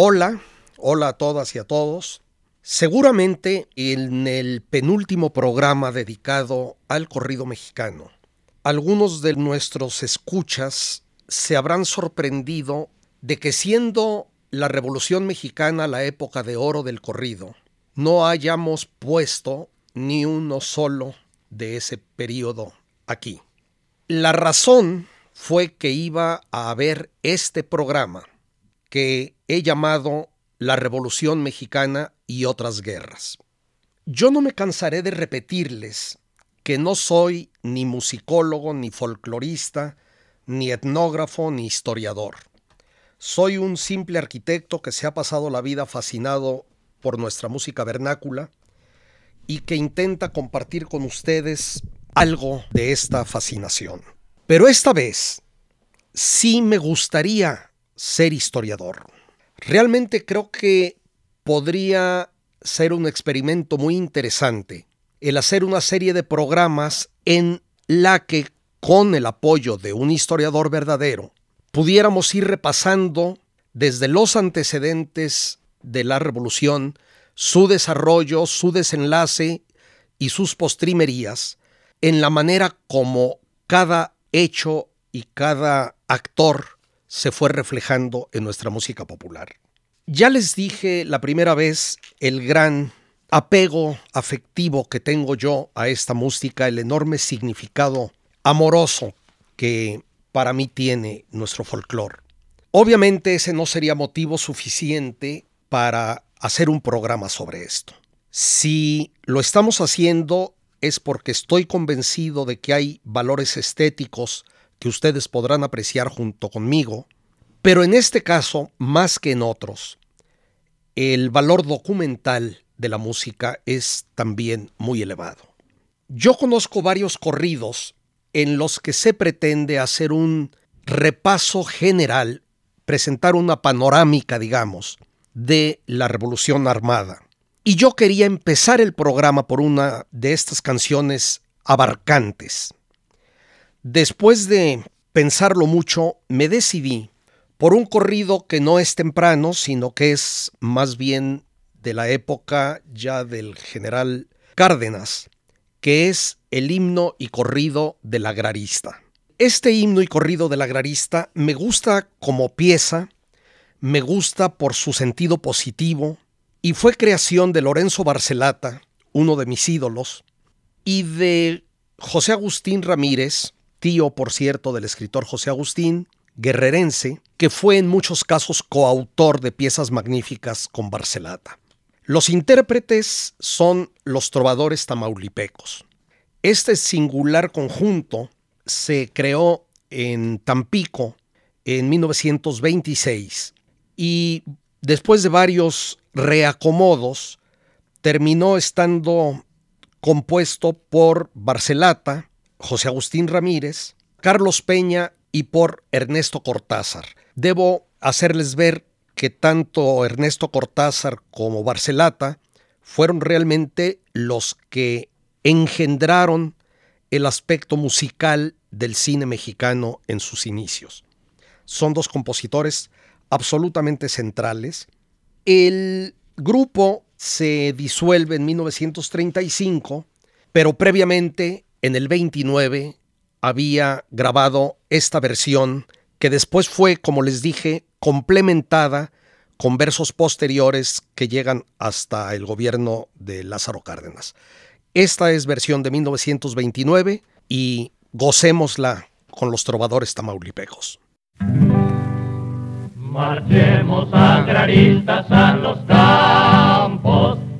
Hola, hola a todas y a todos. Seguramente en el penúltimo programa dedicado al corrido mexicano, algunos de nuestros escuchas se habrán sorprendido de que siendo la Revolución Mexicana la época de oro del corrido, no hayamos puesto ni uno solo de ese periodo aquí. La razón fue que iba a haber este programa que he llamado La Revolución Mexicana y otras guerras. Yo no me cansaré de repetirles que no soy ni musicólogo, ni folclorista, ni etnógrafo, ni historiador. Soy un simple arquitecto que se ha pasado la vida fascinado por nuestra música vernácula y que intenta compartir con ustedes algo de esta fascinación. Pero esta vez sí me gustaría ser historiador. Realmente creo que podría ser un experimento muy interesante el hacer una serie de programas en la que, con el apoyo de un historiador verdadero, pudiéramos ir repasando desde los antecedentes de la revolución, su desarrollo, su desenlace y sus postrimerías, en la manera como cada hecho y cada actor se fue reflejando en nuestra música popular. Ya les dije la primera vez el gran apego afectivo que tengo yo a esta música, el enorme significado amoroso que para mí tiene nuestro folclore. Obviamente ese no sería motivo suficiente para hacer un programa sobre esto. Si lo estamos haciendo es porque estoy convencido de que hay valores estéticos que ustedes podrán apreciar junto conmigo, pero en este caso, más que en otros, el valor documental de la música es también muy elevado. Yo conozco varios corridos en los que se pretende hacer un repaso general, presentar una panorámica, digamos, de la Revolución Armada. Y yo quería empezar el programa por una de estas canciones abarcantes. Después de pensarlo mucho, me decidí por un corrido que no es temprano, sino que es más bien de la época ya del general Cárdenas, que es el himno y corrido del agrarista. Este himno y corrido del agrarista me gusta como pieza, me gusta por su sentido positivo, y fue creación de Lorenzo Barcelata, uno de mis ídolos, y de José Agustín Ramírez, tío, por cierto, del escritor José Agustín, guerrerense, que fue en muchos casos coautor de piezas magníficas con Barcelata. Los intérpretes son los trovadores tamaulipecos. Este singular conjunto se creó en Tampico en 1926 y después de varios reacomodos terminó estando compuesto por Barcelata, José Agustín Ramírez, Carlos Peña y por Ernesto Cortázar. Debo hacerles ver que tanto Ernesto Cortázar como Barcelata fueron realmente los que engendraron el aspecto musical del cine mexicano en sus inicios. Son dos compositores absolutamente centrales. El grupo se disuelve en 1935, pero previamente en el 29 había grabado esta versión que después fue, como les dije, complementada con versos posteriores que llegan hasta el gobierno de Lázaro Cárdenas. Esta es versión de 1929 y gocémosla con los trovadores tamaulipecos. Marchemos agraristas a los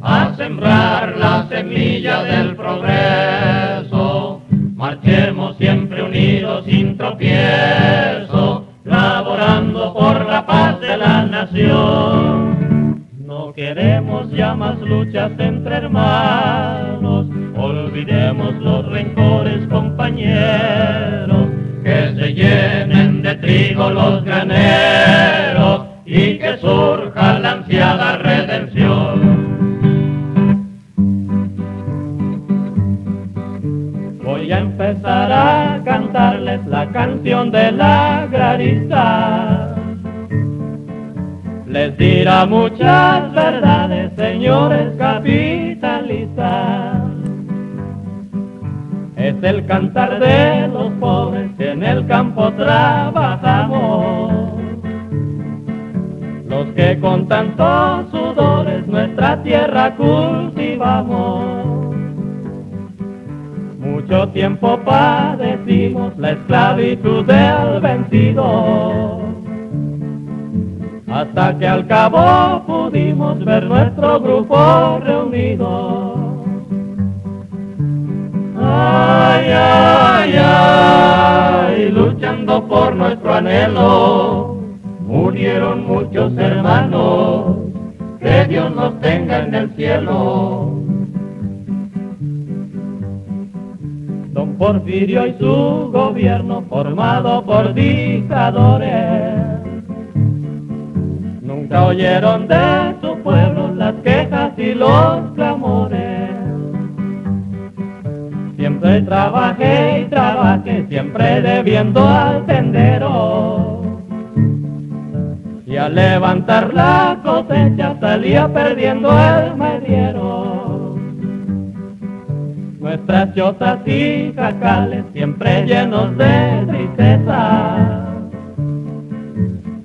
a sembrar la semilla del progreso. Marchemos siempre unidos sin tropiezo, laborando por la paz de la nación. No queremos ya más luchas entre hermanos, olvidemos los rencores compañeros, que se llenen de trigo los graneros y que surja la ansiada redención. Voy a empezar a cantarles la canción de la agrarista. Les dirá muchas verdades, señores capitalistas. Es el cantar de los pobres que en el campo trabajamos. Los que con tantos sudores nuestra tierra cultivamos. Mucho tiempo padecimos la esclavitud del vencido, hasta que al cabo pudimos ver nuestro grupo reunido. Ay, ay, ay, luchando por nuestro anhelo, murieron muchos hermanos, que Dios nos tenga en el cielo. Don Porfirio y su gobierno formado por dictadores. Nunca oyeron de su pueblo las quejas y los clamores. Siempre trabajé y trabajé, siempre debiendo al tendero. Al levantar la cosecha salía perdiendo el mediero. Nuestras chozas y jacales siempre llenos de tristeza,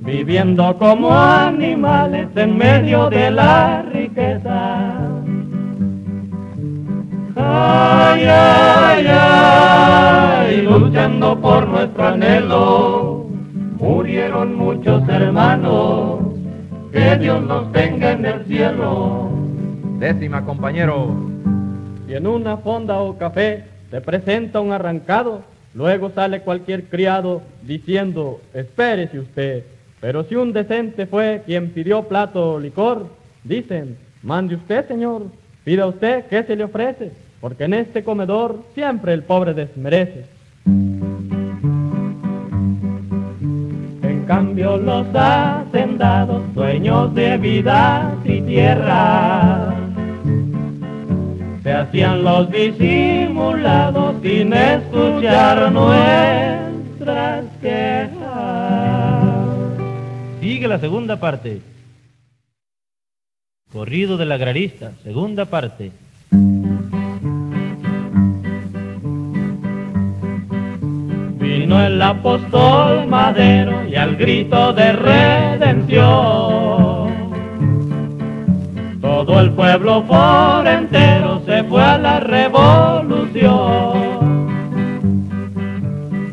viviendo como animales en medio de la riqueza. Ay, ay, ay, luchando por nuestro anhelo, murieron muchos hermanos, que Dios los tenga en el cielo. Décima, compañero. Y en una fonda o café se presenta un arrancado, luego sale cualquier criado diciendo, espérese usted. Pero si un decente fue quien pidió plato o licor, dicen, mande usted, señor, pida usted qué se le ofrece, porque en este comedor siempre el pobre desmerece. Cambio los hacendados, dueños de vida y tierra, se hacían los disimulados sin escuchar nuestras quejas. Sigue la segunda parte. Corrido del agrarista, segunda parte. El apóstol Madero y al grito de redención. Todo el pueblo por entero se fue a la revolución.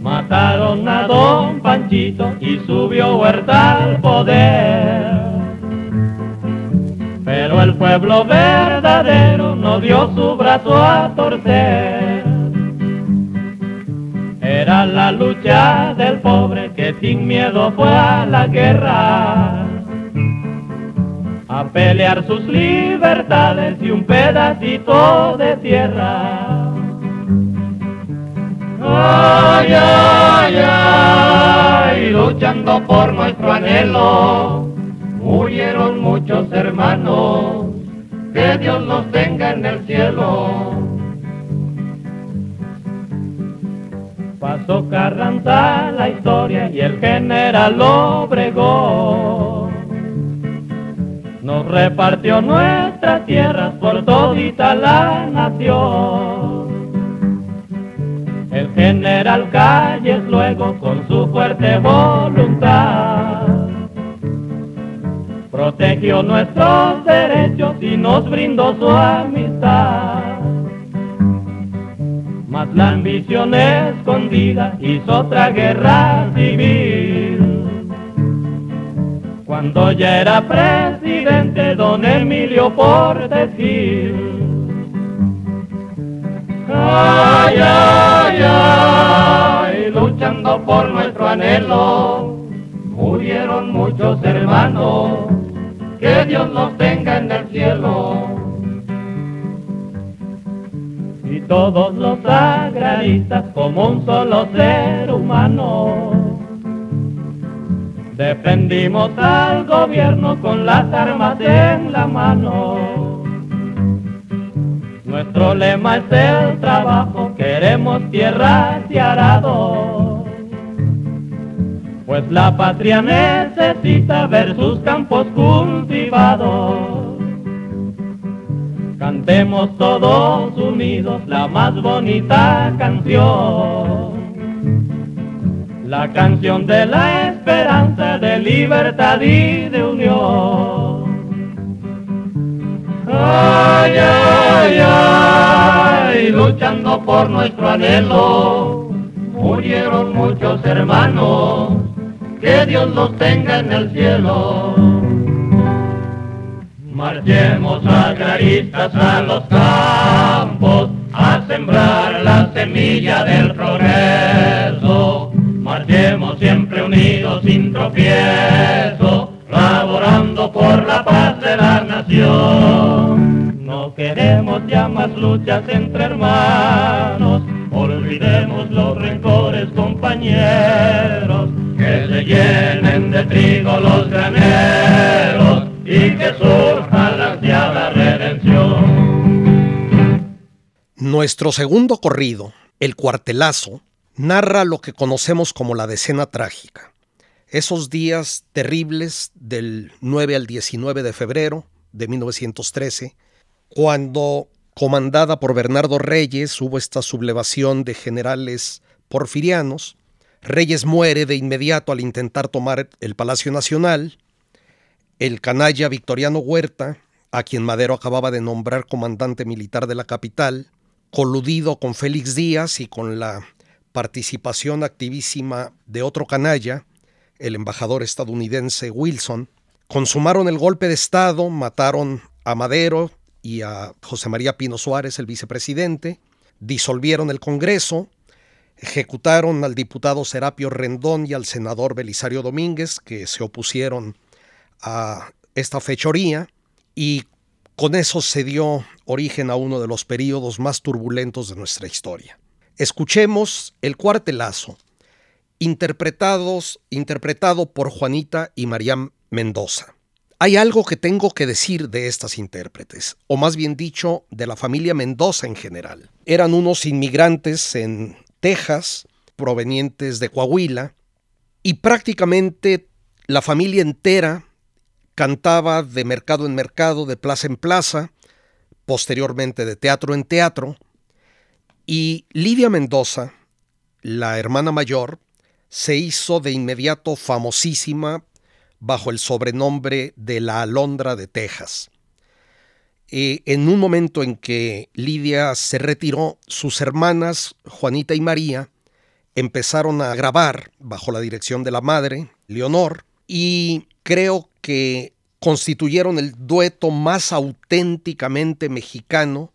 Mataron a don Panchito y subió Huerta al poder. Pero el pueblo verdadero no dio su brazo a torcer. La lucha del pobre que sin miedo fue a la guerra a pelear sus libertades y un pedacito de tierra. Ay, ay, ay, luchando por nuestro anhelo, murieron muchos hermanos, que Dios los tenga en el cielo. Pasó Carranza la historia y el general Obregón nos repartió nuestras tierras por todita la nación. El general Calles luego con su fuerte voluntad protegió nuestros derechos y nos brindó su amistad. Mas la ambición escondida hizo otra guerra civil. Cuando ya era presidente don Emilio Portes Gil. Ay, ay, ay, luchando por nuestro anhelo, murieron muchos hermanos, que Dios los tenga en el cielo. Todos los agraristas como un solo ser humano, defendimos al gobierno con las armas en la mano. Nuestro lema es el trabajo, queremos tierras y arados. Pues la patria necesita ver sus campos cultivados. Cantemos todos unidos la más bonita canción. La canción de la esperanza, de libertad y de unión. Ay, ay, ay, luchando por nuestro anhelo, murieron muchos hermanos, que Dios los tenga en el cielo. Marchemos agraristas a los campos, a sembrar la semilla del progreso. Marchemos siempre unidos sin tropiezo, laborando por la paz de la nación. No queremos ya más luchas entre hermanos, olvidemos los rencores compañeros, que se llenen de trigo los graneros y que surja la ansiada redención. Nuestro segundo corrido, El Cuartelazo, narra lo que conocemos como la decena trágica esos días terribles del 9 al 19 de febrero de 1913, cuando, comandada por Bernardo Reyes, hubo esta sublevación de generales porfirianos. Reyes muere de inmediato al intentar tomar el Palacio Nacional. El canalla Victoriano Huerta, a quien Madero acababa de nombrar comandante militar de la capital, coludido con Félix Díaz y con la participación activísima de otro canalla, el embajador estadounidense Wilson, consumaron el golpe de Estado, mataron a Madero y a José María Pino Suárez, el vicepresidente, disolvieron el Congreso, ejecutaron al diputado Serapio Rendón y al senador Belisario Domínguez, que se opusieron a esta fechoría, y con eso se dio origen a uno de los periodos más turbulentos de nuestra historia. Escuchemos el cuartelazo interpretados, interpretado por Juanita y Mariam Mendoza. Hay algo que tengo que decir de estas intérpretes, o más bien dicho, de la familia Mendoza en general. Eran unos inmigrantes en Texas, provenientes de Coahuila, y prácticamente la familia entera cantaba de mercado en mercado, de plaza en plaza, posteriormente de teatro en teatro, y Lidia Mendoza, la hermana mayor, se hizo de inmediato famosísima bajo el sobrenombre de la Alondra de Texas. Eh, en un momento en que Lidia se retiró, sus hermanas, Juanita y María, empezaron a grabar bajo la dirección de la madre, Leonor, y creo que constituyeron el dueto más auténticamente mexicano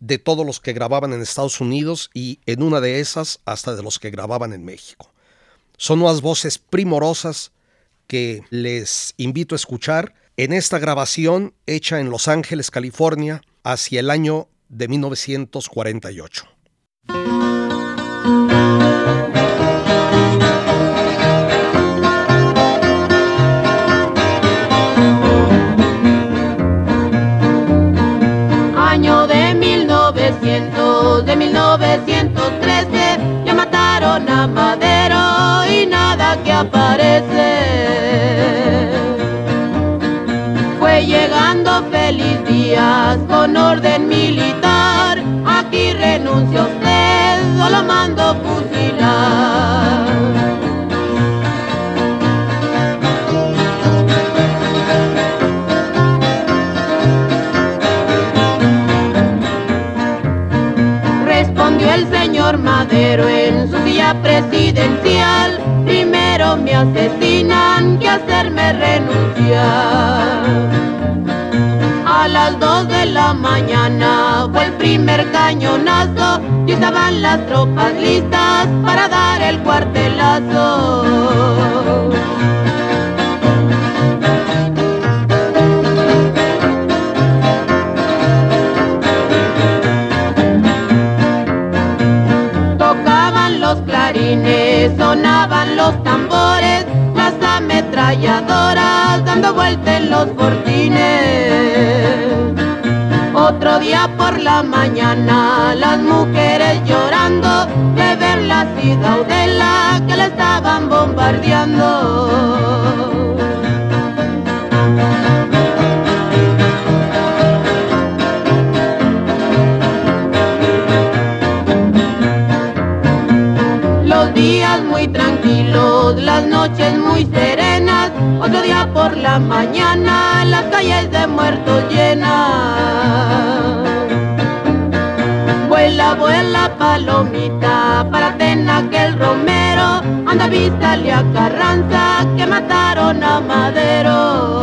de todos los que grababan en Estados Unidos y en una de esas hasta de los que grababan en México. Son unas voces primorosas que les invito a escuchar en esta grabación hecha en Los Ángeles, California, hacia el año de 1948. 1913, ya mataron a Madero nada que aparece. Fue llegando feliz días con orden militar, aquí renuncia usted o lo mando fusilar. Primero me asesinan que hacerme renunciar. A las dos de la mañana fue el primer cañonazo y estaban las tropas listas para dar el cuartelazo. Otro día por la mañana, las mujeres llorando de ver la ciudadela que le estaban bombardeando. La mañana, las calles de muertos llenas. Vuela, vuela palomita, para Tena que el romero, anda vístale a Carranza, que mataron a Madero.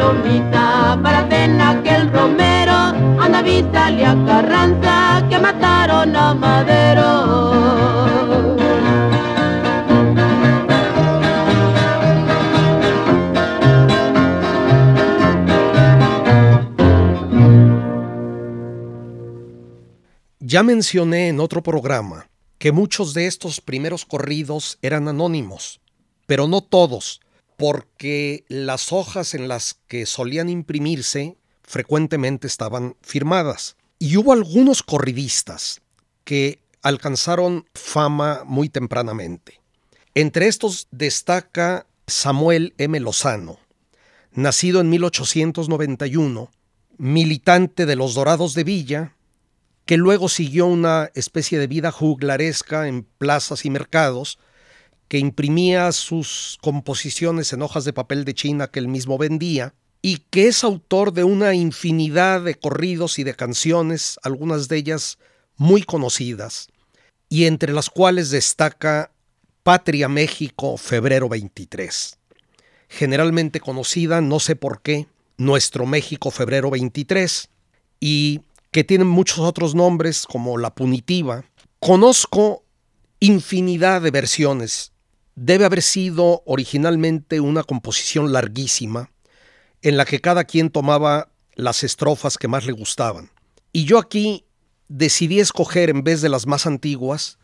Palomita, para Tena que el romero, anda vístale a Carranza, que mataron a Madero. Ya mencioné en otro programa que muchos de estos primeros corridos eran anónimos, pero no todos, porque las hojas en las que solían imprimirse frecuentemente estaban firmadas. Y hubo algunos corridistas que alcanzaron fama muy tempranamente. Entre estos destaca Samuel M. Lozano, nacido en 1891, militante de los Dorados de Villa, que luego siguió una especie de vida juglaresca en plazas y mercados, que imprimía sus composiciones en hojas de papel de China que él mismo vendía, y que es autor de una infinidad de corridos y de canciones, algunas de ellas muy conocidas, y entre las cuales destaca Patria México, febrero 23. Generalmente conocida, no sé por qué, Nuestro México, febrero 23, y que tienen muchos otros nombres como La Punitiva. Conozco infinidad de versiones. Debe haber sido originalmente una composición larguísima en la que cada quien tomaba las estrofas que más le gustaban. Y yo aquí decidí escoger en vez de las más antiguas,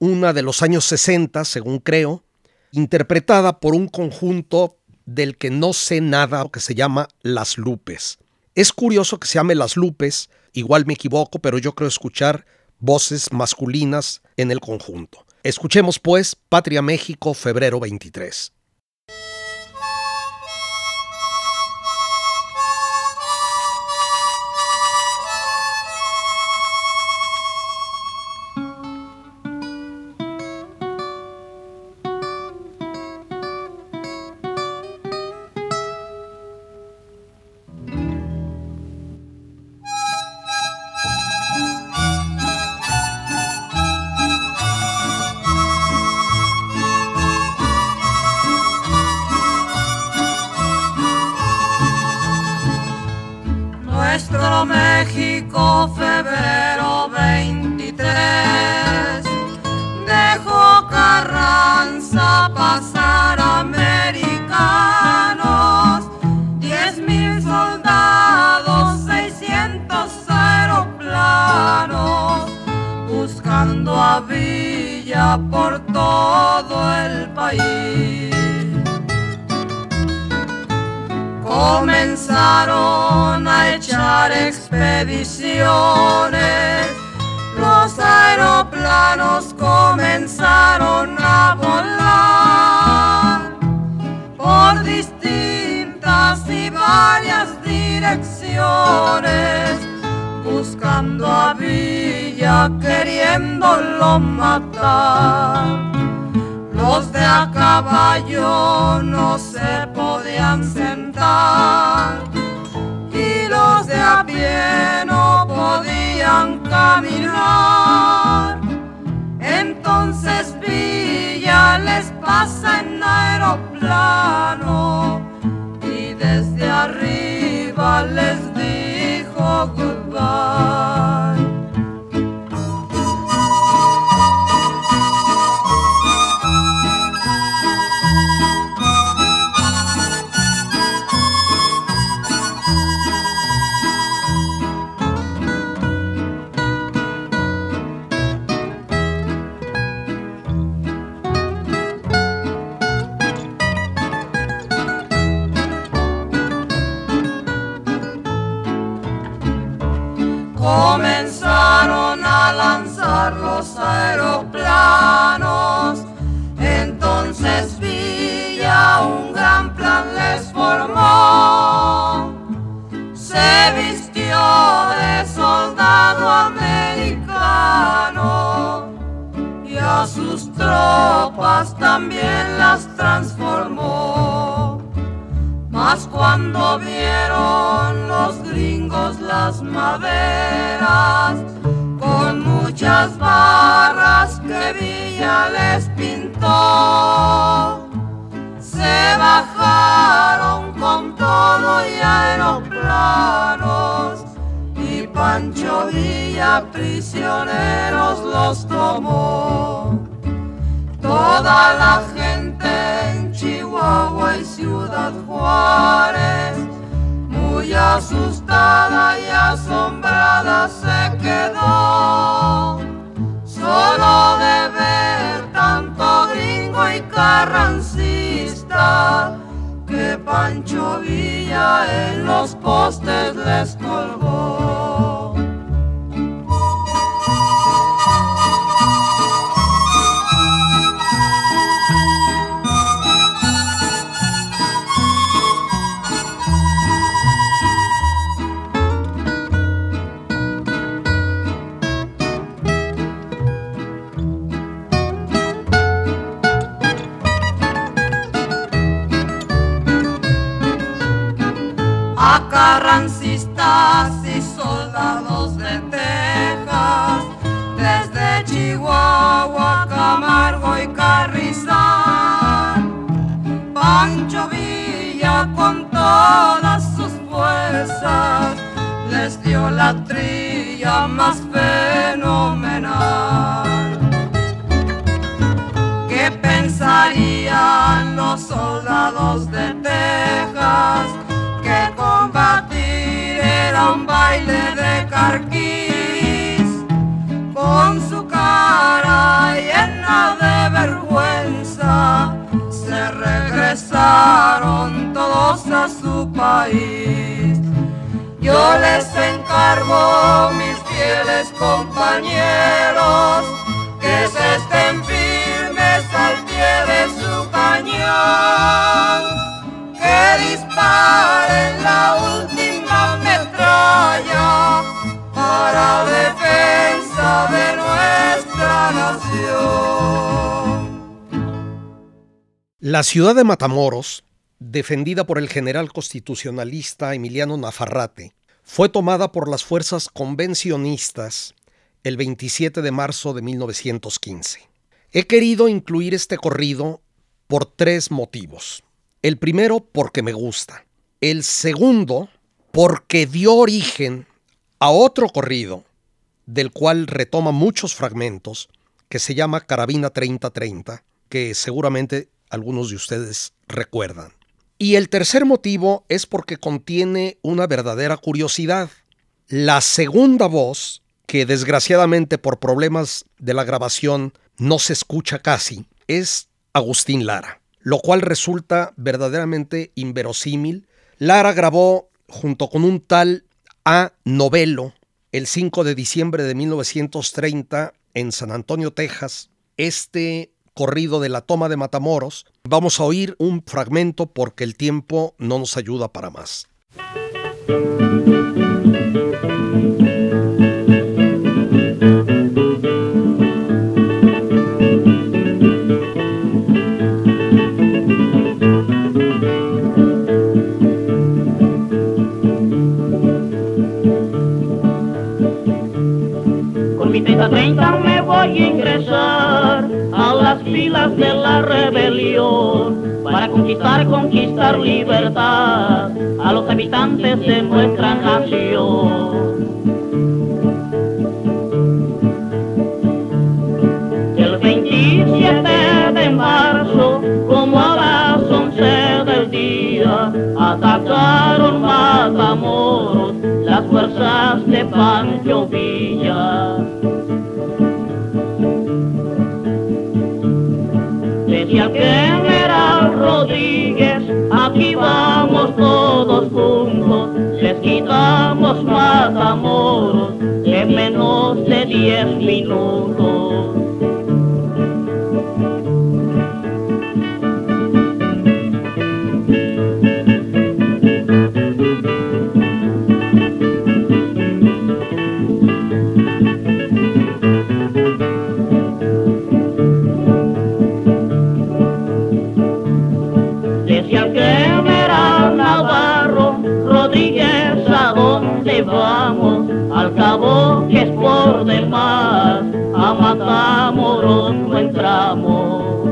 una de los años 60, según creo, interpretada por un conjunto del que no sé nada, que se llama Las Lupes. Es curioso que se llame Las Lupes, igual me equivoco, pero yo creo escuchar voces masculinas en el conjunto. Escuchemos pues Patria México, febrero 23. Comenzaron a echar expediciones, los aeroplanos comenzaron a volar por distintas y varias direcciones, buscando a Villa, queriéndolo matar. Los de a caballo no se podían sentar no podían caminar. Entonces Villa les pasa en aeroplano y desde arriba les dijo goodbye. comenzaron a lanzar los aeroplanos. Entonces Villa un gran plan les formó. Se vistió de soldado americano y a sus tropas también las transformó. Mas cuando vieron los gringos las maderas, con muchas barras que Villa les pintó, se bajaron con todo y aeroplanos y Pancho Villa prisioneros los tomó. Toda la gente en Chihuahua y Ciudad Juárez, muy asustada y asombrada se quedó, solo de ver tanto gringo y carrancista que Pancho Villa en los postes les colgó. Carrancistas y soldados de Texas, desde Chihuahua, Camargo y Carrizal. Pancho Villa con carquís, con su cara llena de vergüenza, se regresaron todos a su país. Yo les encargo, mis fieles compañeros, que se estén firmes al pie de su cañón que disparen la última La ciudad de Matamoros, defendida por el general constitucionalista Emiliano Nafarrate, fue tomada por las fuerzas convencionistas el 27 de marzo de 1915. He querido incluir este corrido por tres motivos. El primero, porque me gusta. El segundo, porque dio origen a otro corrido, del cual retoma muchos fragmentos, que se llama Carabina 3030, que seguramente algunos de ustedes recuerdan. Y el tercer motivo es porque contiene una verdadera curiosidad. La segunda voz, que desgraciadamente por problemas de la grabación no se escucha casi, es Agustín Lara lo cual resulta verdaderamente inverosímil. Lara grabó junto con un tal A. Novelo el 5 de diciembre de 1930 en San Antonio, Texas, este corrido de la toma de Matamoros. Vamos a oír un fragmento porque el tiempo no nos ayuda para más. Filas de la rebelión para conquistar, conquistar libertad a los habitantes de nuestra nación. El 27 de marzo, como a las 11 del día, atacaron Matamoros las fuerzas de Pancho Villa. Decía general Rodríguez, aquí vamos todos juntos, les quitamos Matamoros en menos de diez minutos. Del mar, a Matamoros no entramos.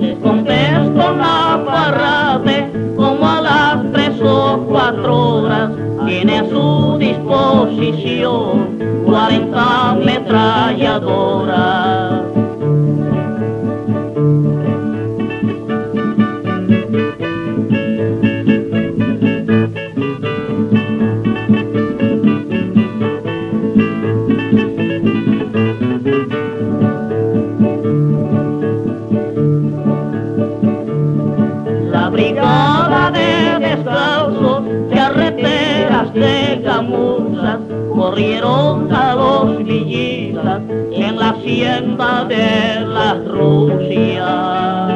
Les contesto Navarrate como a las tres o cuatro horas, tiene a su disposición 40 ametralladoras. De gamuzas corrieron a los villistas en la hacienda de las Rusias.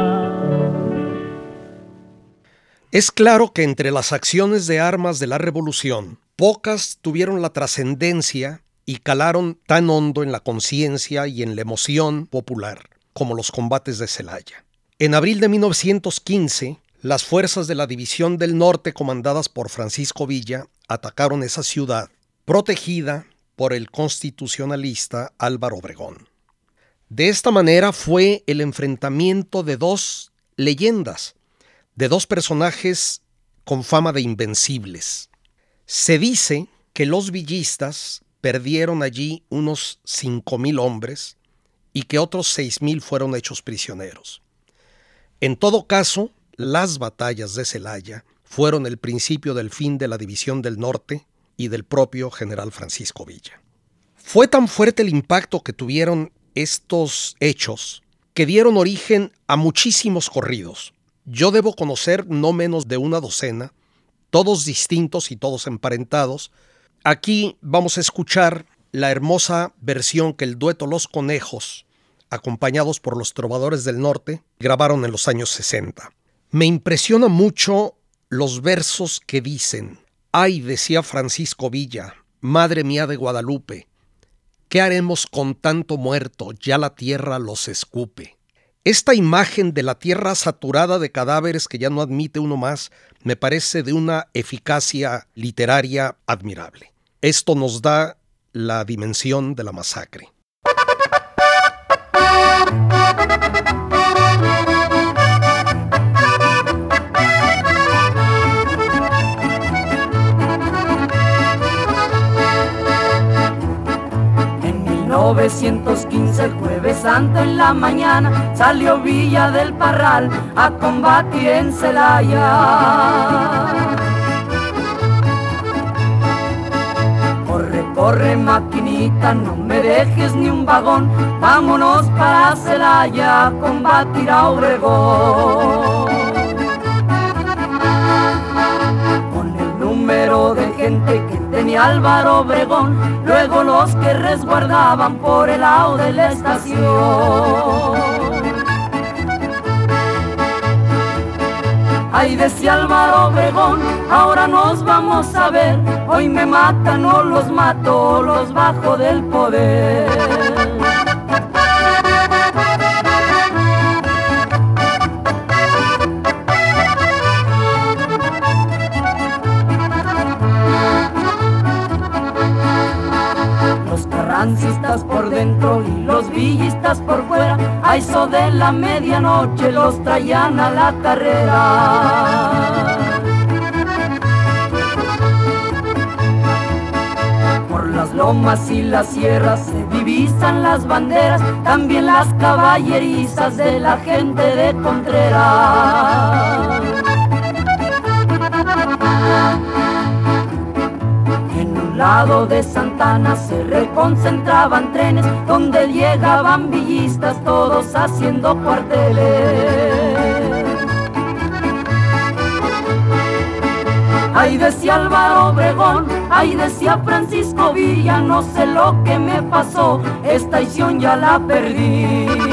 Es claro que entre las acciones de armas de la revolución, pocas tuvieron la trascendencia y calaron tan hondo en la conciencia y en la emoción popular como los combates de Celaya. En abril de 1915, las fuerzas de la División del Norte comandadas por Francisco Villa atacaron esa ciudad, protegida por el constitucionalista Álvaro Obregón. De esta manera fue el enfrentamiento de dos leyendas, de dos personajes con fama de invencibles. Se dice que los villistas perdieron allí unos 5.000 hombres y que otros 6.000 fueron hechos prisioneros. En todo caso, las batallas de Celaya fueron el principio del fin de la División del Norte y del propio general Francisco Villa. Fue tan fuerte el impacto que tuvieron estos hechos que dieron origen a muchísimos corridos. Yo debo conocer no menos de una docena, todos distintos y todos emparentados. Aquí vamos a escuchar la hermosa versión que el dueto Los Conejos, acompañados por los trovadores del norte, grabaron en los años 60. Me impresiona mucho los versos que dicen, ay, decía Francisco Villa, madre mía de Guadalupe, ¿qué haremos con tanto muerto? Ya la tierra los escupe. Esta imagen de la tierra saturada de cadáveres que ya no admite uno más me parece de una eficacia literaria admirable. Esto nos da la dimensión de la masacre. 1915, el jueves santo en la mañana, salió Villa del Parral a combatir en Celaya. Corre, corre, maquinita, no me dejes ni un vagón, vámonos para Celaya a combatir a Obregón. Número que tenía Álvaro Obregón, luego los que resguardaban por el lado de la estación. Ay, decía Álvaro Obregón, ahora nos vamos a ver, hoy me matan o los mato, los bajo del poder. Por dentro y los villistas por fuera, a eso de la medianoche los traían a la carrera. Por las lomas y las sierras se divisan las banderas, también las caballerizas de la gente de Contreras. Lado de Santana se reconcentraban trenes donde llegaban villistas todos haciendo cuarteles. Ahí decía Álvaro Obregón, ahí decía Francisco Villa, no sé lo que me pasó, esta edición ya la perdí.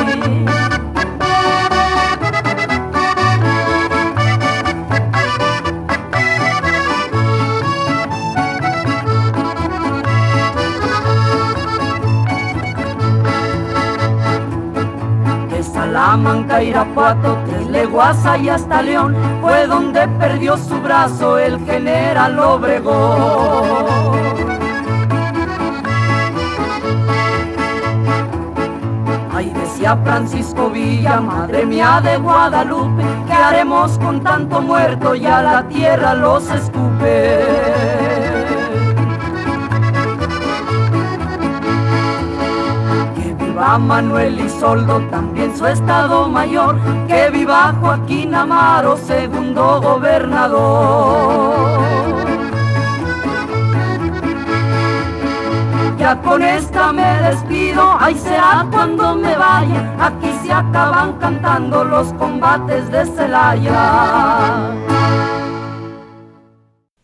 Salamanca, Irapuato, tres leguas y hasta León, fue donde perdió su brazo el general Obregón. Ay, decía Francisco Villa, madre mía de Guadalupe, ¿qué haremos con tanto muerto? Ya la tierra los escupe. Viva Manuel Isoldo, también su estado mayor, que viva Joaquín Amaro, segundo gobernador. Ya con esta me despido, ahí será cuando me vaya, aquí se acaban cantando los combates de Celaya.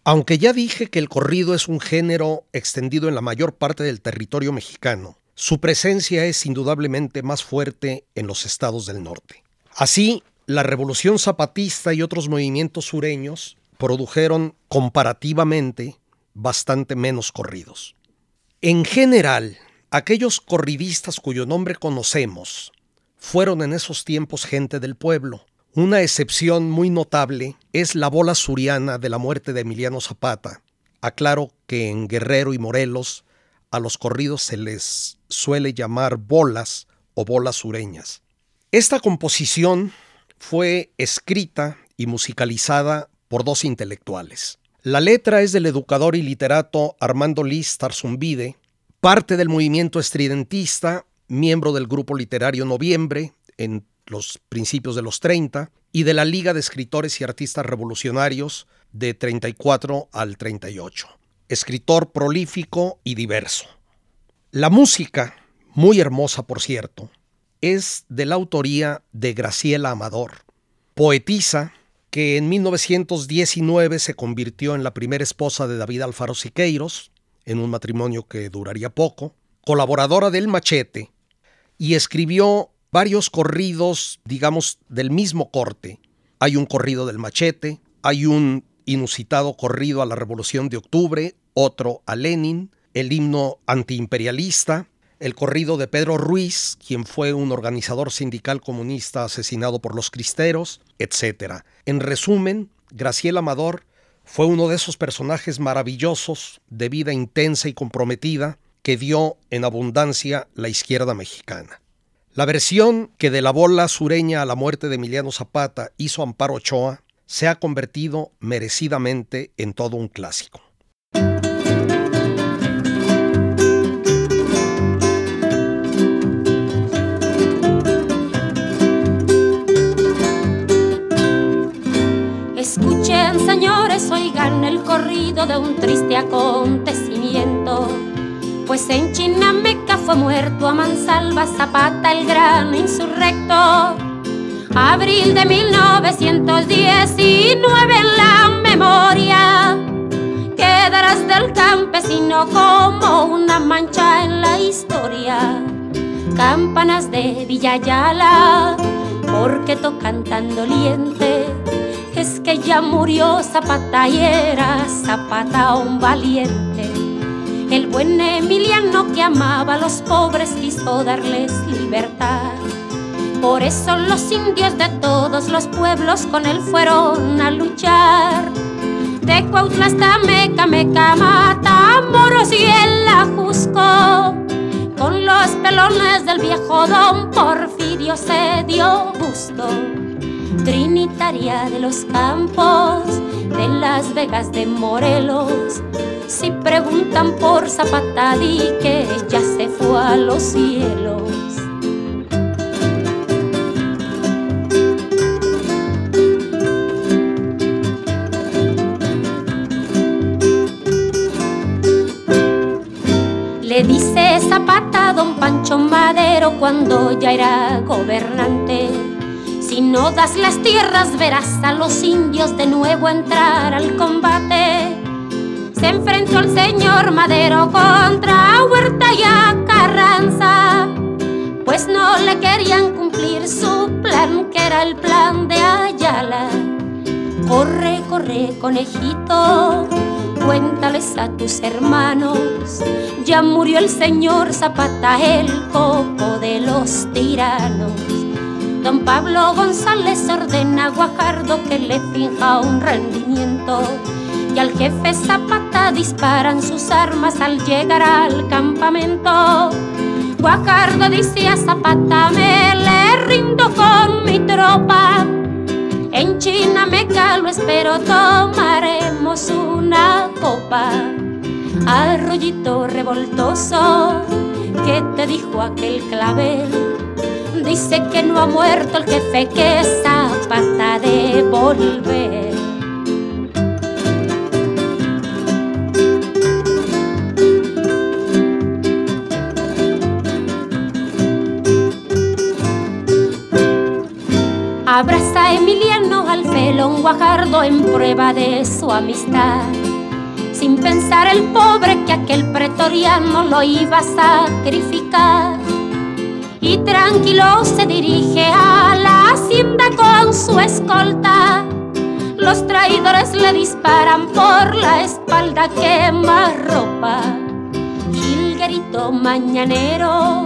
Aunque ya dije que el corrido es un género extendido en la mayor parte del territorio mexicano, su presencia es indudablemente más fuerte en los estados del norte. Así, la revolución zapatista y otros movimientos sureños produjeron comparativamente bastante menos corridos. En general, aquellos corridistas cuyo nombre conocemos fueron en esos tiempos gente del pueblo. Una excepción muy notable es la bola suriana de la muerte de Emiliano Zapata. Aclaro que en Guerrero y Morelos a los corridos se les suele llamar bolas o bolas sureñas. Esta composición fue escrita y musicalizada por dos intelectuales. La letra es del educador y literato Armando Liz Tarzumbide, parte del movimiento estridentista, miembro del grupo literario Noviembre en los principios de los 30 y de la Liga de Escritores y Artistas Revolucionarios de 34 al 38. Escritor prolífico y diverso. La música, muy hermosa por cierto, es de la autoría de Graciela Amador, poetisa que en 1919 se convirtió en la primera esposa de David Alfaro Siqueiros, en un matrimonio que duraría poco, colaboradora del Machete, y escribió varios corridos, digamos, del mismo corte. Hay un corrido del Machete, hay un inusitado corrido a la Revolución de Octubre, otro a Lenin, el himno antiimperialista, el corrido de Pedro Ruiz, quien fue un organizador sindical comunista asesinado por los cristeros, etc. En resumen, Graciela Amador fue uno de esos personajes maravillosos de vida intensa y comprometida que dio en abundancia la izquierda mexicana. La versión que de la bola sureña a la muerte de Emiliano Zapata hizo Amparo Ochoa se ha convertido merecidamente en todo un clásico. Corrido de un triste acontecimiento. Pues en Chinameca fue muerto a Mansalva Zapata, el gran insurrecto. Abril de 1919 en la memoria quedarás del campesino como una mancha en la historia. Campanas de Villayala, porque tocan tan doliente es que ya murió Zapata y era Zapata un valiente. El buen Emiliano que amaba a los pobres quiso darles libertad. Por eso los indios de todos los pueblos con él fueron a luchar. De Cuautla hasta Meca, Meca, Matamoros y el Ajusco. Con los pelones del viejo don Porfirio se dio gusto trinitaria de los campos, de Las Vegas de Morelos. Si preguntan por Zapata, di que ya se fue a los cielos. Le dice Zapata a don Pancho Madero cuando ya era gobernante si no das las tierras verás a los indios de nuevo entrar al combate. Se enfrentó el señor Madero contra Huerta y a Carranza, pues no le querían cumplir su plan, que era el plan de Ayala. Corre, corre, conejito, cuéntales a tus hermanos, ya murió el señor Zapata, el coco de los tiranos Don Pablo González ordena a Guajardo que le finja un rendimiento y al jefe Zapata disparan sus armas al llegar al campamento. Guajardo dice a Zapata, me le rindo con mi tropa. En China me calo, espero tomaremos una copa. Arroyito revoltoso, ¿qué te dijo aquel clavel? Dice que no ha muerto el jefe, que Zapata de volver. Abraza a Emiliano al felón Guajardo en prueba de su amistad. Sin pensar el pobre que aquel pretoriano lo iba a sacrificar. Y tranquilo se dirige a la hacienda con su escolta. Los traidores le disparan por la espalda, quema ropa. Gilguerito mañanero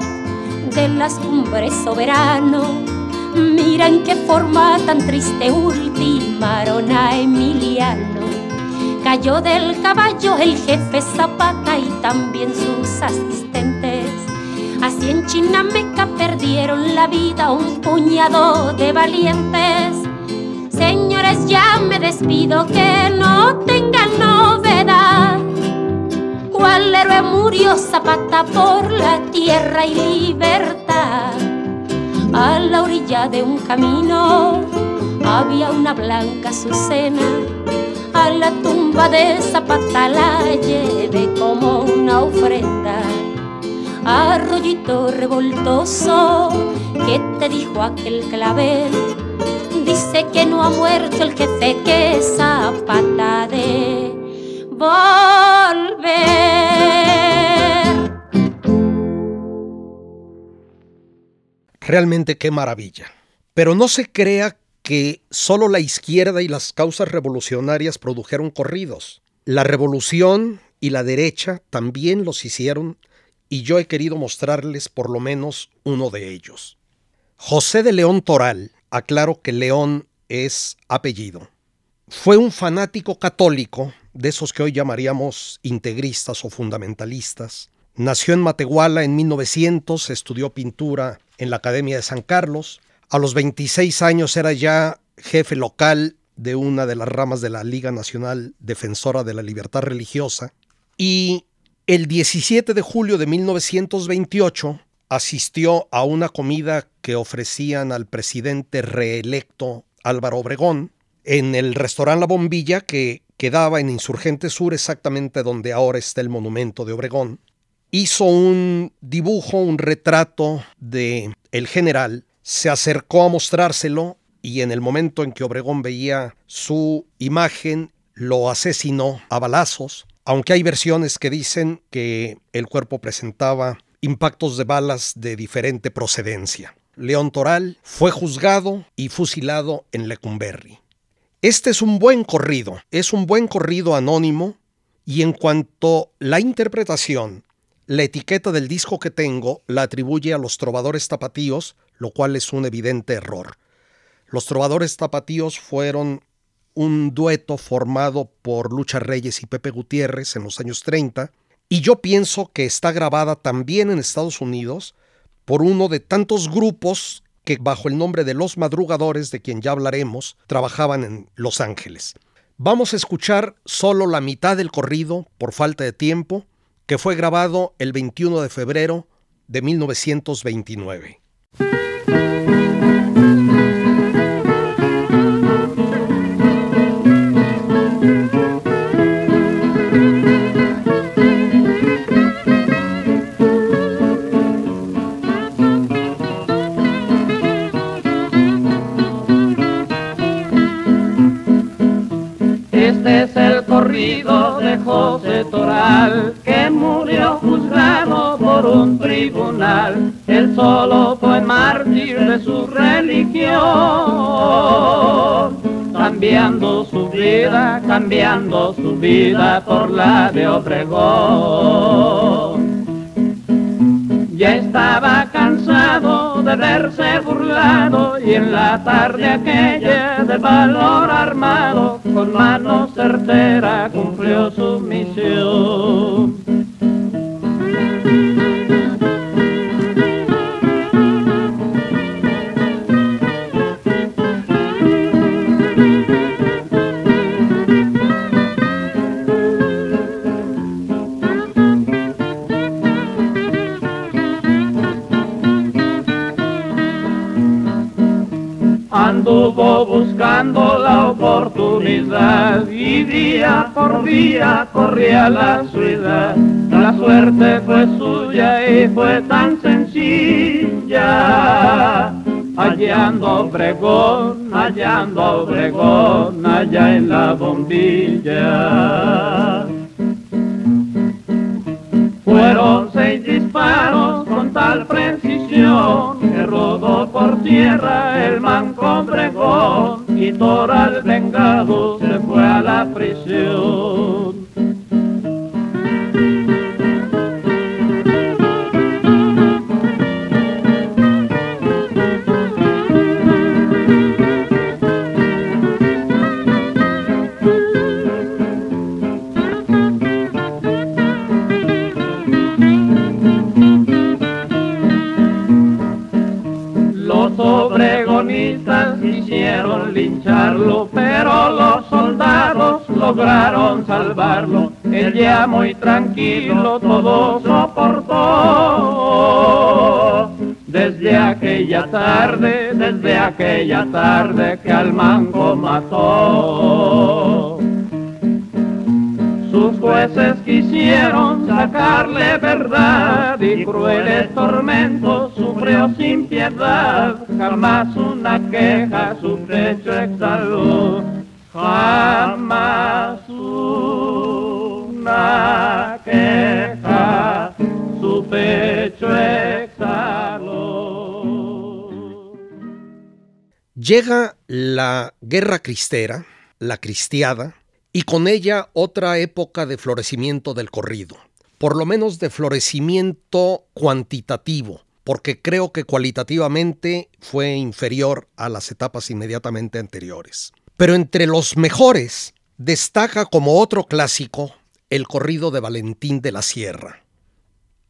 de las cumbres soberano Mira en qué forma tan triste ultimaron a Emiliano. Cayó del caballo el jefe Zapata y también sus asistentes. Así en Chinameca perdieron la vida un puñado de valientes. Señores, ya me despido, que no tengan novedad. ¿Cuál héroe murió Zapata por la tierra y libertad? A la orilla de un camino había una blanca azucena. A la tumba de Zapata la llevé como una ofrenda. Arroyito revoltoso, ¿qué te dijo aquel clavel? Dice que no ha muerto el jefe, que Zapata de volver. Realmente qué maravilla. Pero no se crea que solo la izquierda y las causas revolucionarias produjeron corridos. La revolución y la derecha también los hicieron y yo he querido mostrarles por lo menos uno de ellos. José de León Toral, aclaro que León es apellido, fue un fanático católico, de esos que hoy llamaríamos integristas o fundamentalistas. Nació en Matehuala en 1900, estudió pintura en la Academia de San Carlos. A los 26 años era ya jefe local de una de las ramas de la Liga Nacional Defensora de la Libertad Religiosa. Y el 17 de julio de 1928 asistió a una comida que ofrecían al presidente reelecto Álvaro Obregón en el restaurante La Bombilla que quedaba en Insurgente Sur exactamente donde ahora está el monumento de Obregón. Hizo un dibujo, un retrato de el general, se acercó a mostrárselo y en el momento en que Obregón veía su imagen, lo asesinó a balazos, aunque hay versiones que dicen que el cuerpo presentaba impactos de balas de diferente procedencia. León Toral fue juzgado y fusilado en Lecumberri. Este es un buen corrido, es un buen corrido anónimo y en cuanto la interpretación la etiqueta del disco que tengo la atribuye a los trovadores tapatíos, lo cual es un evidente error. Los trovadores tapatíos fueron un dueto formado por Lucha Reyes y Pepe Gutiérrez en los años 30, y yo pienso que está grabada también en Estados Unidos por uno de tantos grupos que bajo el nombre de Los Madrugadores, de quien ya hablaremos, trabajaban en Los Ángeles. Vamos a escuchar solo la mitad del corrido por falta de tiempo, que fue grabado el 21 de febrero de 1929. José Toral murió juzgado por un tribunal. Él solo fue mártir de su religión, cambiando su vida, cambiando su vida por la de Obregón. Ya estaba cansado de verse burlado y en la tarde aquella de valor armado, con mano certera cumplió su misión. Buscando la oportunidad y día por día corría la ciudad. La suerte fue suya y fue tan sencilla. Hallando Obregón, hallando Obregón, allá en la bombilla. Fueron seis disparos con tal precisión que rodó por tierra y Toral vengado se fue a la prisión. Lograron salvarlo. Él ya muy tranquilo todo soportó. Desde aquella tarde, desde aquella tarde que al mango mató. Sus jueces quisieron sacarle verdad y crueles tormentos sufrió sin piedad. Jamás una queja su pecho exhaló. Su pecho. Llega la guerra cristera, la cristiada, y con ella otra época de florecimiento del corrido, por lo menos de florecimiento cuantitativo, porque creo que cualitativamente fue inferior a las etapas inmediatamente anteriores. Pero entre los mejores destaca como otro clásico el corrido de Valentín de la Sierra.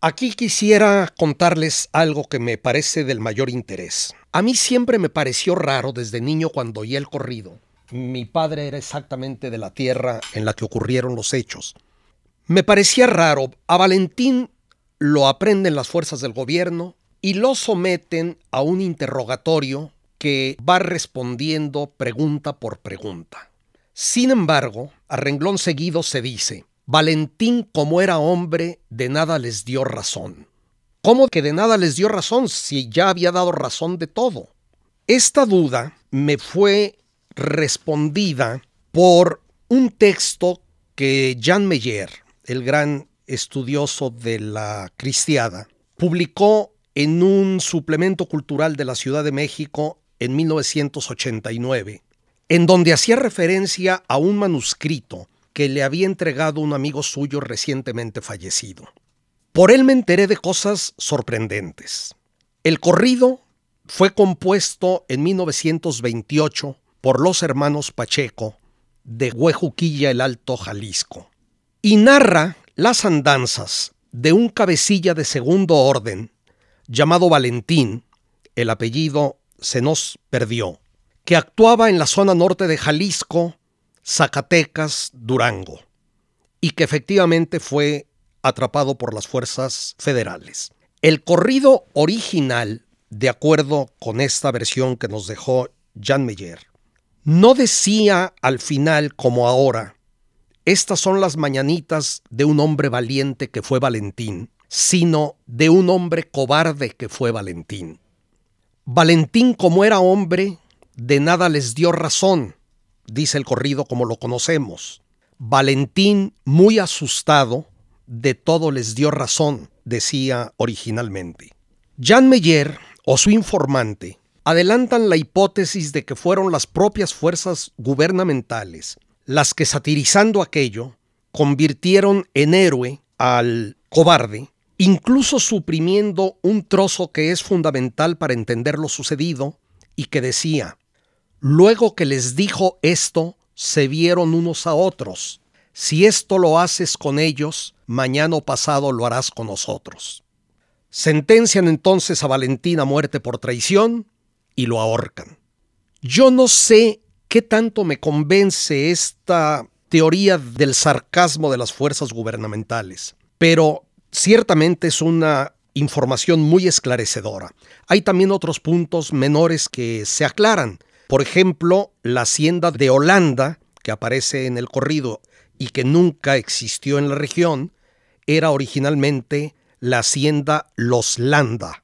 Aquí quisiera contarles algo que me parece del mayor interés. A mí siempre me pareció raro desde niño cuando oí el corrido mi padre era exactamente de la tierra en la que ocurrieron los hechos. Me parecía raro, a Valentín lo aprenden las fuerzas del gobierno y lo someten a un interrogatorio que va respondiendo pregunta por pregunta. Sin embargo, a renglón seguido se dice, Valentín como era hombre, de nada les dio razón. ¿Cómo que de nada les dio razón si ya había dado razón de todo? Esta duda me fue respondida por un texto que Jean Meyer, el gran estudioso de la cristiada, publicó en un suplemento cultural de la Ciudad de México en 1989, en donde hacía referencia a un manuscrito que le había entregado un amigo suyo recientemente fallecido. Por él me enteré de cosas sorprendentes. El corrido fue compuesto en 1928 por los hermanos Pacheco de Huejuquilla el Alto Jalisco y narra las andanzas de un cabecilla de segundo orden llamado Valentín, el apellido se nos perdió, que actuaba en la zona norte de Jalisco, Zacatecas, Durango, y que efectivamente fue atrapado por las fuerzas federales. El corrido original, de acuerdo con esta versión que nos dejó Jan Meyer, no decía al final como ahora, estas son las mañanitas de un hombre valiente que fue Valentín, sino de un hombre cobarde que fue Valentín. Valentín como era hombre, de nada les dio razón, dice el corrido como lo conocemos. Valentín, muy asustado, de todo les dio razón, decía originalmente. Jean Meyer, o su informante, adelantan la hipótesis de que fueron las propias fuerzas gubernamentales las que satirizando aquello convirtieron en héroe al cobarde, incluso suprimiendo un trozo que es fundamental para entender lo sucedido, y que decía, Luego que les dijo esto, se vieron unos a otros. Si esto lo haces con ellos, mañana o pasado lo harás con nosotros. Sentencian entonces a Valentín a muerte por traición y lo ahorcan. Yo no sé qué tanto me convence esta teoría del sarcasmo de las fuerzas gubernamentales, pero ciertamente es una información muy esclarecedora. Hay también otros puntos menores que se aclaran. Por ejemplo, la hacienda de Holanda, que aparece en el corrido y que nunca existió en la región, era originalmente la hacienda Los Landa.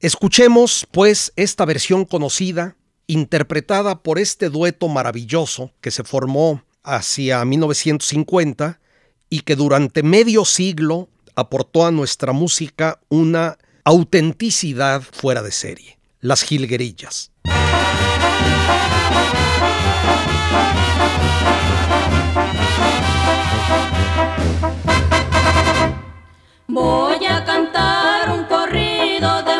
Escuchemos, pues, esta versión conocida, interpretada por este dueto maravilloso que se formó hacia 1950 y que durante medio siglo aportó a nuestra música una autenticidad fuera de serie. Las jilguerillas. Voy a cantar un corrido de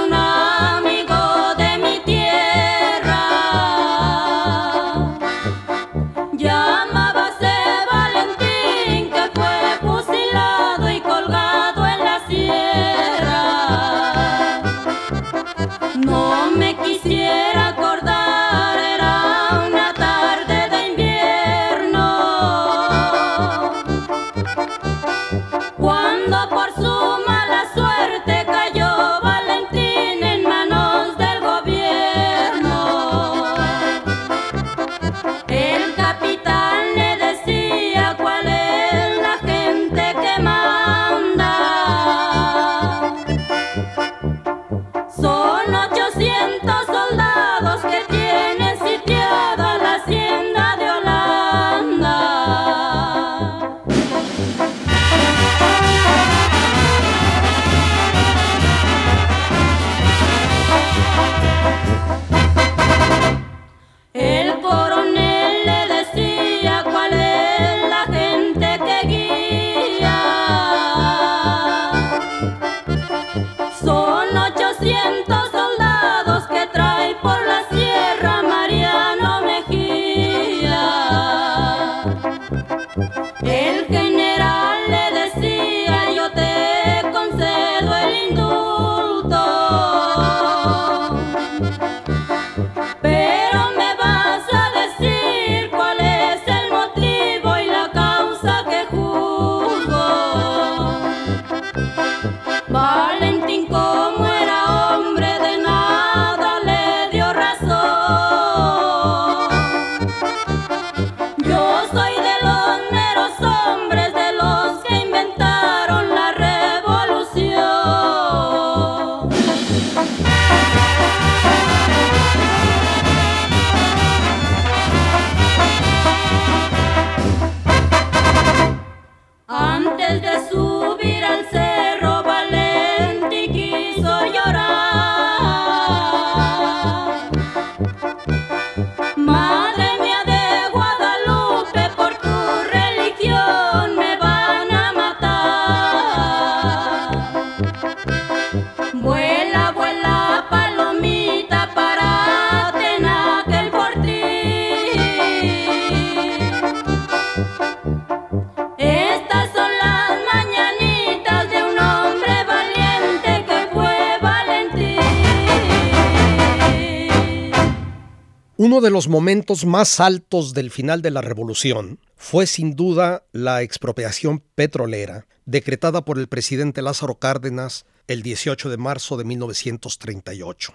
los momentos más altos del final de la revolución fue sin duda la expropiación petrolera decretada por el presidente Lázaro Cárdenas el 18 de marzo de 1938.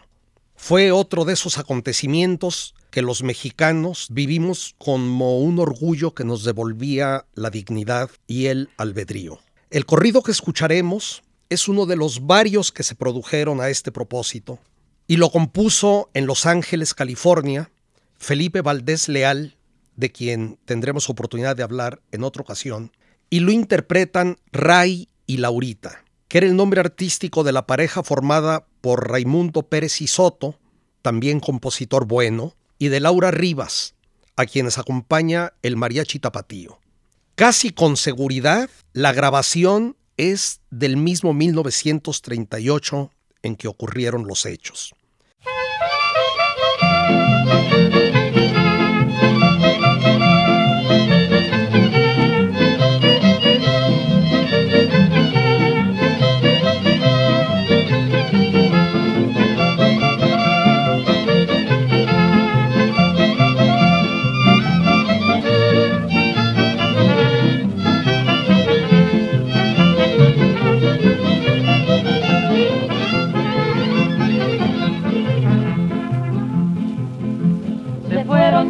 Fue otro de esos acontecimientos que los mexicanos vivimos como un orgullo que nos devolvía la dignidad y el albedrío. El corrido que escucharemos es uno de los varios que se produjeron a este propósito y lo compuso en Los Ángeles, California, Felipe Valdés Leal, de quien tendremos oportunidad de hablar en otra ocasión, y lo interpretan Ray y Laurita, que era el nombre artístico de la pareja formada por Raimundo Pérez y Soto, también compositor bueno, y de Laura Rivas, a quienes acompaña el mariachi tapatío. Casi con seguridad, la grabación es del mismo 1938 en que ocurrieron los hechos.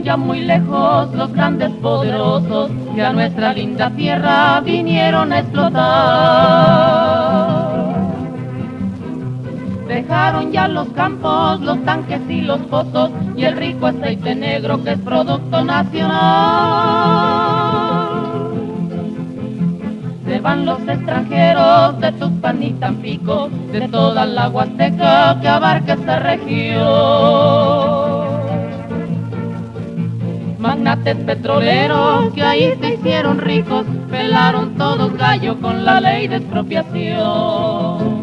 Thank nuestra linda tierra vinieron a explotar. Dejaron ya los campos, los tanques y los pozos y el rico aceite negro que es producto nacional. Se van los extranjeros de Tuxpan y Tampico, de toda la Huasteca que abarca esta región magnates petroleros que ahí se hicieron ricos, pelaron todos gallo con la ley de expropiación.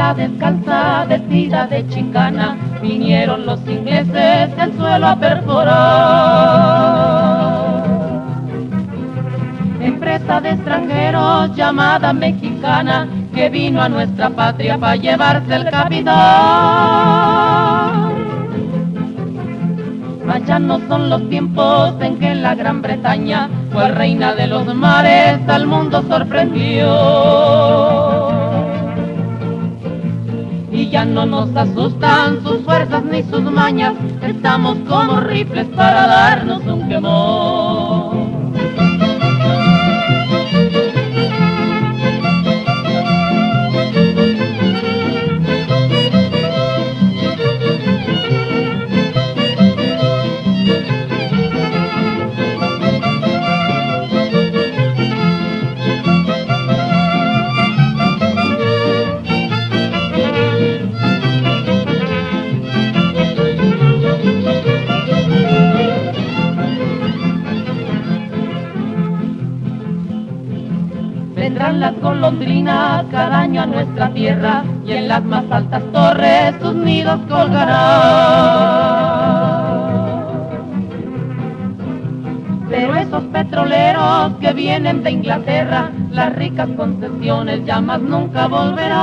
Águila descalza, vestida de chicana, vinieron los ingleses el suelo a perforar. Empresa de extranjeros llamada mexicana, que vino a nuestra patria para llevarse el capital. Allá no son los tiempos en que la Gran Bretaña fue reina de los mares, al mundo sorprendió ya no nos asustan sus fuerzas ni sus mañas, estamos como rifles para darnos un quemón. Las golondrinas cada año a nuestra tierra y en las más altas torres sus nidos colgarán. Pero esos petroleros que vienen de Inglaterra, las ricas concesiones ya más nunca volverán.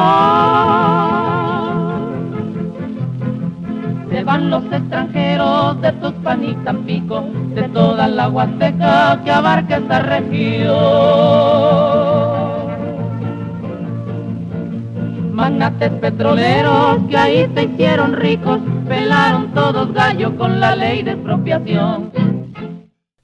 Se van los extranjeros de Tuxpan y Tampico, de toda la Huasteca que abarca esta región magnates petroleros que ahí se hicieron ricos, pelaron todos gallo con la ley de expropiación.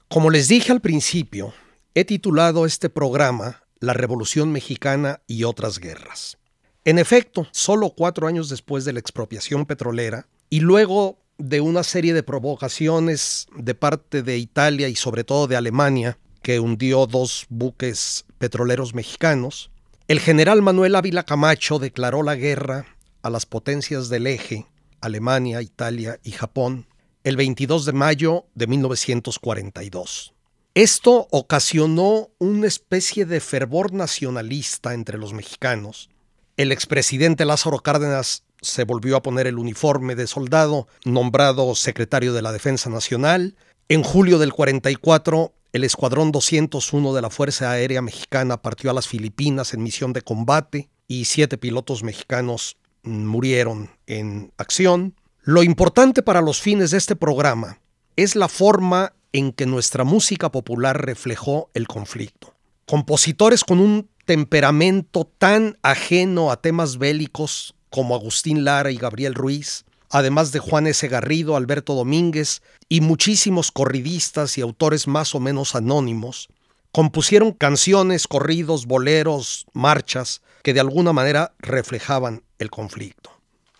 Como les dije al principio, he titulado este programa La Revolución Mexicana y otras guerras. En efecto, solo cuatro años después de la expropiación petrolera y luego de una serie de provocaciones de parte de Italia y sobre todo de Alemania, que hundió dos buques petroleros mexicanos, el general Manuel Ávila Camacho declaró la guerra a las potencias del eje, Alemania, Italia y Japón, el 22 de mayo de 1942. Esto ocasionó una especie de fervor nacionalista entre los mexicanos. El expresidente Lázaro Cárdenas se volvió a poner el uniforme de soldado, nombrado secretario de la Defensa Nacional. En julio del 44, el Escuadrón 201 de la Fuerza Aérea Mexicana partió a las Filipinas en misión de combate y siete pilotos mexicanos murieron en acción. Lo importante para los fines de este programa es la forma en que nuestra música popular reflejó el conflicto. Compositores con un temperamento tan ajeno a temas bélicos como Agustín Lara y Gabriel Ruiz, además de Juan S. Garrido, Alberto Domínguez y muchísimos corridistas y autores más o menos anónimos, compusieron canciones, corridos, boleros, marchas que de alguna manera reflejaban el conflicto.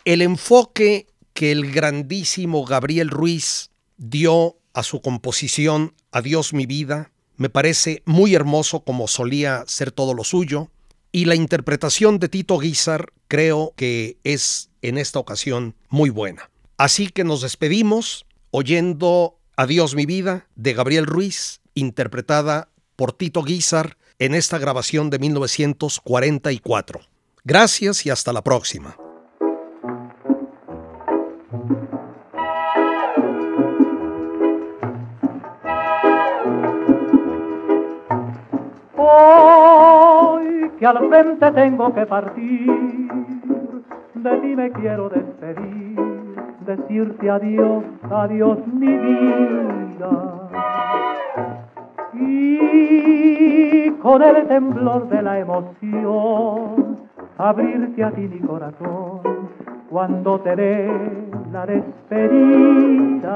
El enfoque que el grandísimo Gabriel Ruiz dio a su composición Adiós mi vida me parece muy hermoso como solía ser todo lo suyo Y la interpretación de Tito Guizar creo que es en esta ocasión muy buena. Así que nos despedimos oyendo Adiós mi vida de Gabriel Ruiz, interpretada por Tito Guizar en esta grabación de 1944. Gracias y hasta la próxima. Que al frente tengo que partir, de ti me quiero despedir, decirte adiós, adiós mi vida. Y con el temblor de la emoción, abrirte a ti mi corazón cuando te dé la despedida.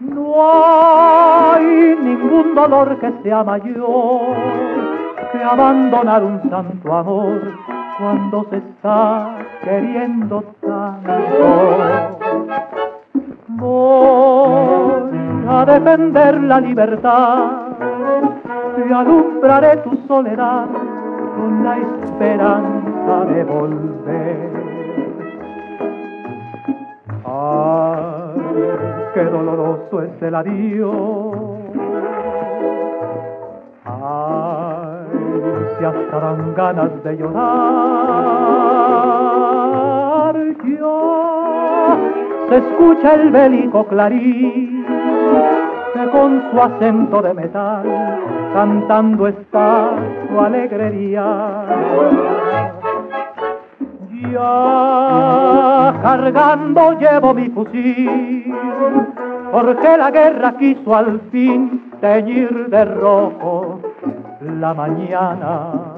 No hay ningún dolor que sea mayor que abandonar un santo amor cuando se está queriendo tanto. Voy a defender la libertad y alumbraré tu soledad con la esperanza de volver. qué doloroso es el adiós. Si hasta dan ganas de llorar, se escucha el bélico clarín que con su acento de metal cantando está su alegría. Ya cargando llevo mi fusil, porque la guerra quiso al fin teñir de rojo la mañana.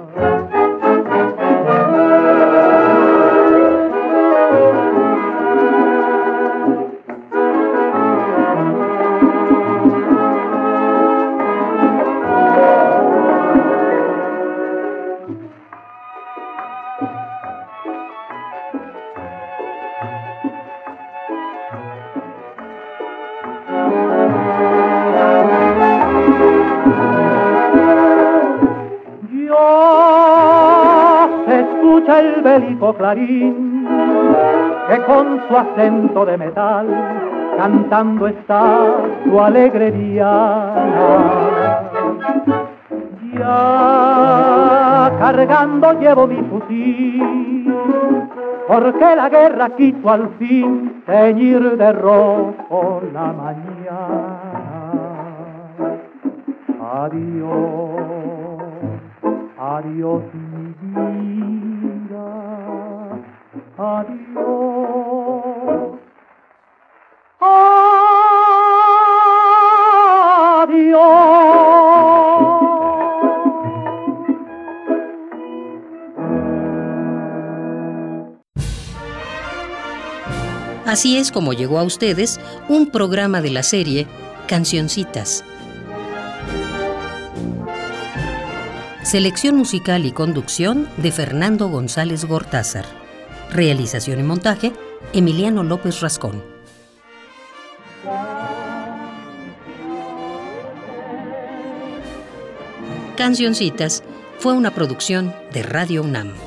Que con su acento de metal cantando está su alegría. Ya cargando llevo mi fusil, porque la guerra quiso al fin teñir de rojo la mañana. Adiós Adiós. Adiós. Así es como llegó a ustedes un programa de la serie Cancioncitas. Selección musical y conducción de Fernando González Gortázar. Realización y montaje, Emiliano López Rascón. Cancioncitas fue una producción de Radio UNAM.